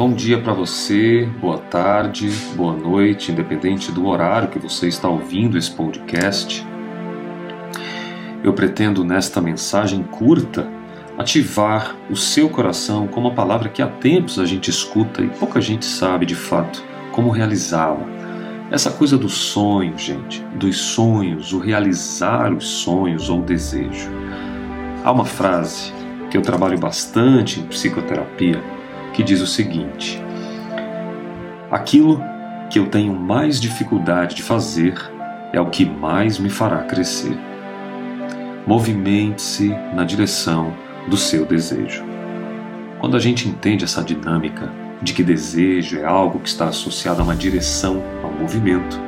Bom dia para você, boa tarde, boa noite, independente do horário que você está ouvindo esse podcast. Eu pretendo nesta mensagem curta ativar o seu coração com uma palavra que há tempos a gente escuta e pouca gente sabe de fato como realizá-la. Essa coisa do sonho, gente, dos sonhos, o realizar os sonhos ou o desejo. Há uma frase que eu trabalho bastante em psicoterapia que diz o seguinte: Aquilo que eu tenho mais dificuldade de fazer é o que mais me fará crescer. Movimente-se na direção do seu desejo. Quando a gente entende essa dinâmica de que desejo é algo que está associado a uma direção, a um movimento,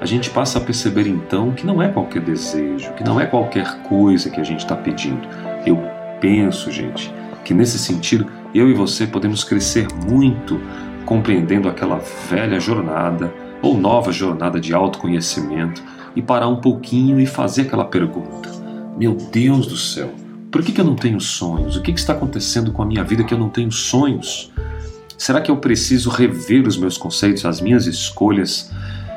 a gente passa a perceber então que não é qualquer desejo, que não é qualquer coisa que a gente está pedindo. Eu penso, gente, que nesse sentido eu e você podemos crescer muito compreendendo aquela velha jornada ou nova jornada de autoconhecimento e parar um pouquinho e fazer aquela pergunta: Meu Deus do céu, por que, que eu não tenho sonhos? O que, que está acontecendo com a minha vida que eu não tenho sonhos? Será que eu preciso rever os meus conceitos, as minhas escolhas?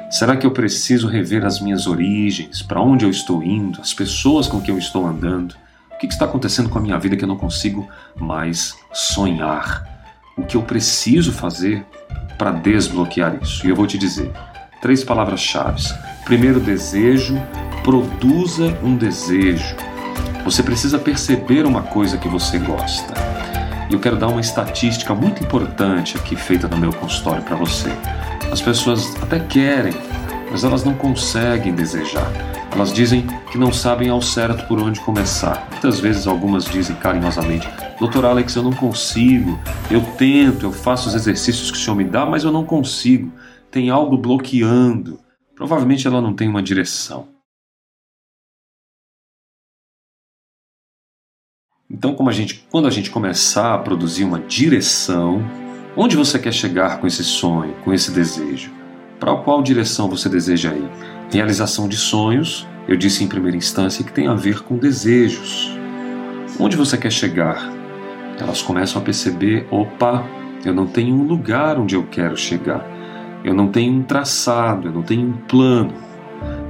Será que eu preciso rever as minhas origens, para onde eu estou indo, as pessoas com quem eu estou andando? Que está acontecendo com a minha vida que eu não consigo mais sonhar? O que eu preciso fazer para desbloquear isso? E eu vou te dizer três palavras-chave. Primeiro, desejo. Produza um desejo. Você precisa perceber uma coisa que você gosta. E eu quero dar uma estatística muito importante aqui feita no meu consultório para você. As pessoas até querem, mas elas não conseguem desejar. Elas dizem que não sabem ao certo por onde começar. Muitas vezes algumas dizem carinhosamente: Doutor Alex, eu não consigo. Eu tento, eu faço os exercícios que o senhor me dá, mas eu não consigo. Tem algo bloqueando. Provavelmente ela não tem uma direção. Então, a gente, quando a gente começar a produzir uma direção, onde você quer chegar com esse sonho, com esse desejo? Para qual direção você deseja ir? Realização de sonhos, eu disse em primeira instância que tem a ver com desejos. Onde você quer chegar? Elas começam a perceber: opa, eu não tenho um lugar onde eu quero chegar. Eu não tenho um traçado, eu não tenho um plano.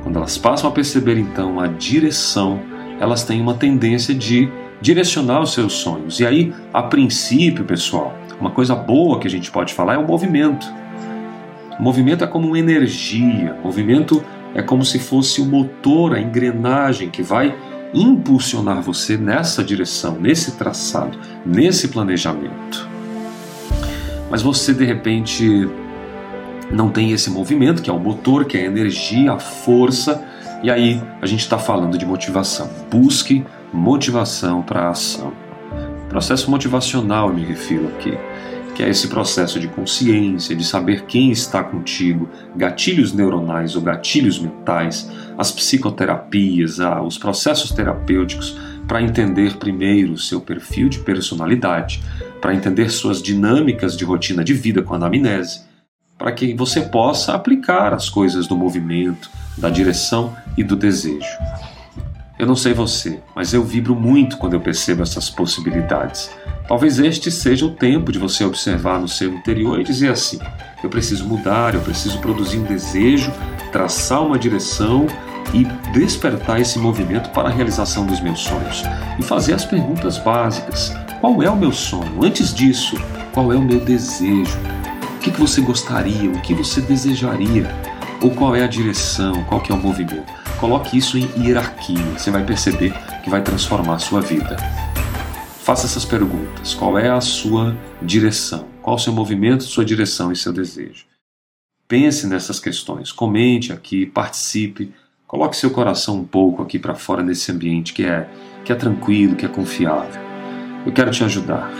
Quando elas passam a perceber então a direção, elas têm uma tendência de direcionar os seus sonhos. E aí, a princípio, pessoal, uma coisa boa que a gente pode falar é o movimento. Movimento é como uma energia, movimento é como se fosse o motor, a engrenagem que vai impulsionar você nessa direção, nesse traçado, nesse planejamento. Mas você de repente não tem esse movimento, que é o motor, que é a energia, a força, e aí a gente está falando de motivação. Busque motivação para a ação. Processo motivacional, eu me refiro aqui que é esse processo de consciência, de saber quem está contigo, gatilhos neuronais ou gatilhos mentais, as psicoterapias, ah, os processos terapêuticos, para entender primeiro seu perfil de personalidade, para entender suas dinâmicas de rotina de vida com a anamnese, para que você possa aplicar as coisas do movimento, da direção e do desejo. Eu não sei você, mas eu vibro muito quando eu percebo essas possibilidades. Talvez este seja o tempo de você observar no seu interior e dizer assim: eu preciso mudar, eu preciso produzir um desejo, traçar uma direção e despertar esse movimento para a realização dos meus sonhos. E fazer as perguntas básicas: qual é o meu sonho? Antes disso, qual é o meu desejo? O que, você gostaria? O que você desejaria? Ou qual é a direção? Qual é o movimento? Coloque isso em hierarquia, você vai perceber que vai transformar a sua vida. Faça essas perguntas: qual é a sua direção? Qual o seu movimento, sua direção e seu desejo? Pense nessas questões, comente aqui, participe, coloque seu coração um pouco aqui para fora nesse ambiente que é que é tranquilo, que é confiável. Eu quero te ajudar.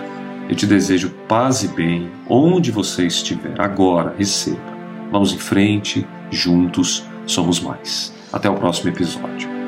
Eu te desejo paz e bem onde você estiver. Agora, receba. Vamos em frente, juntos somos mais. Até o próximo episódio.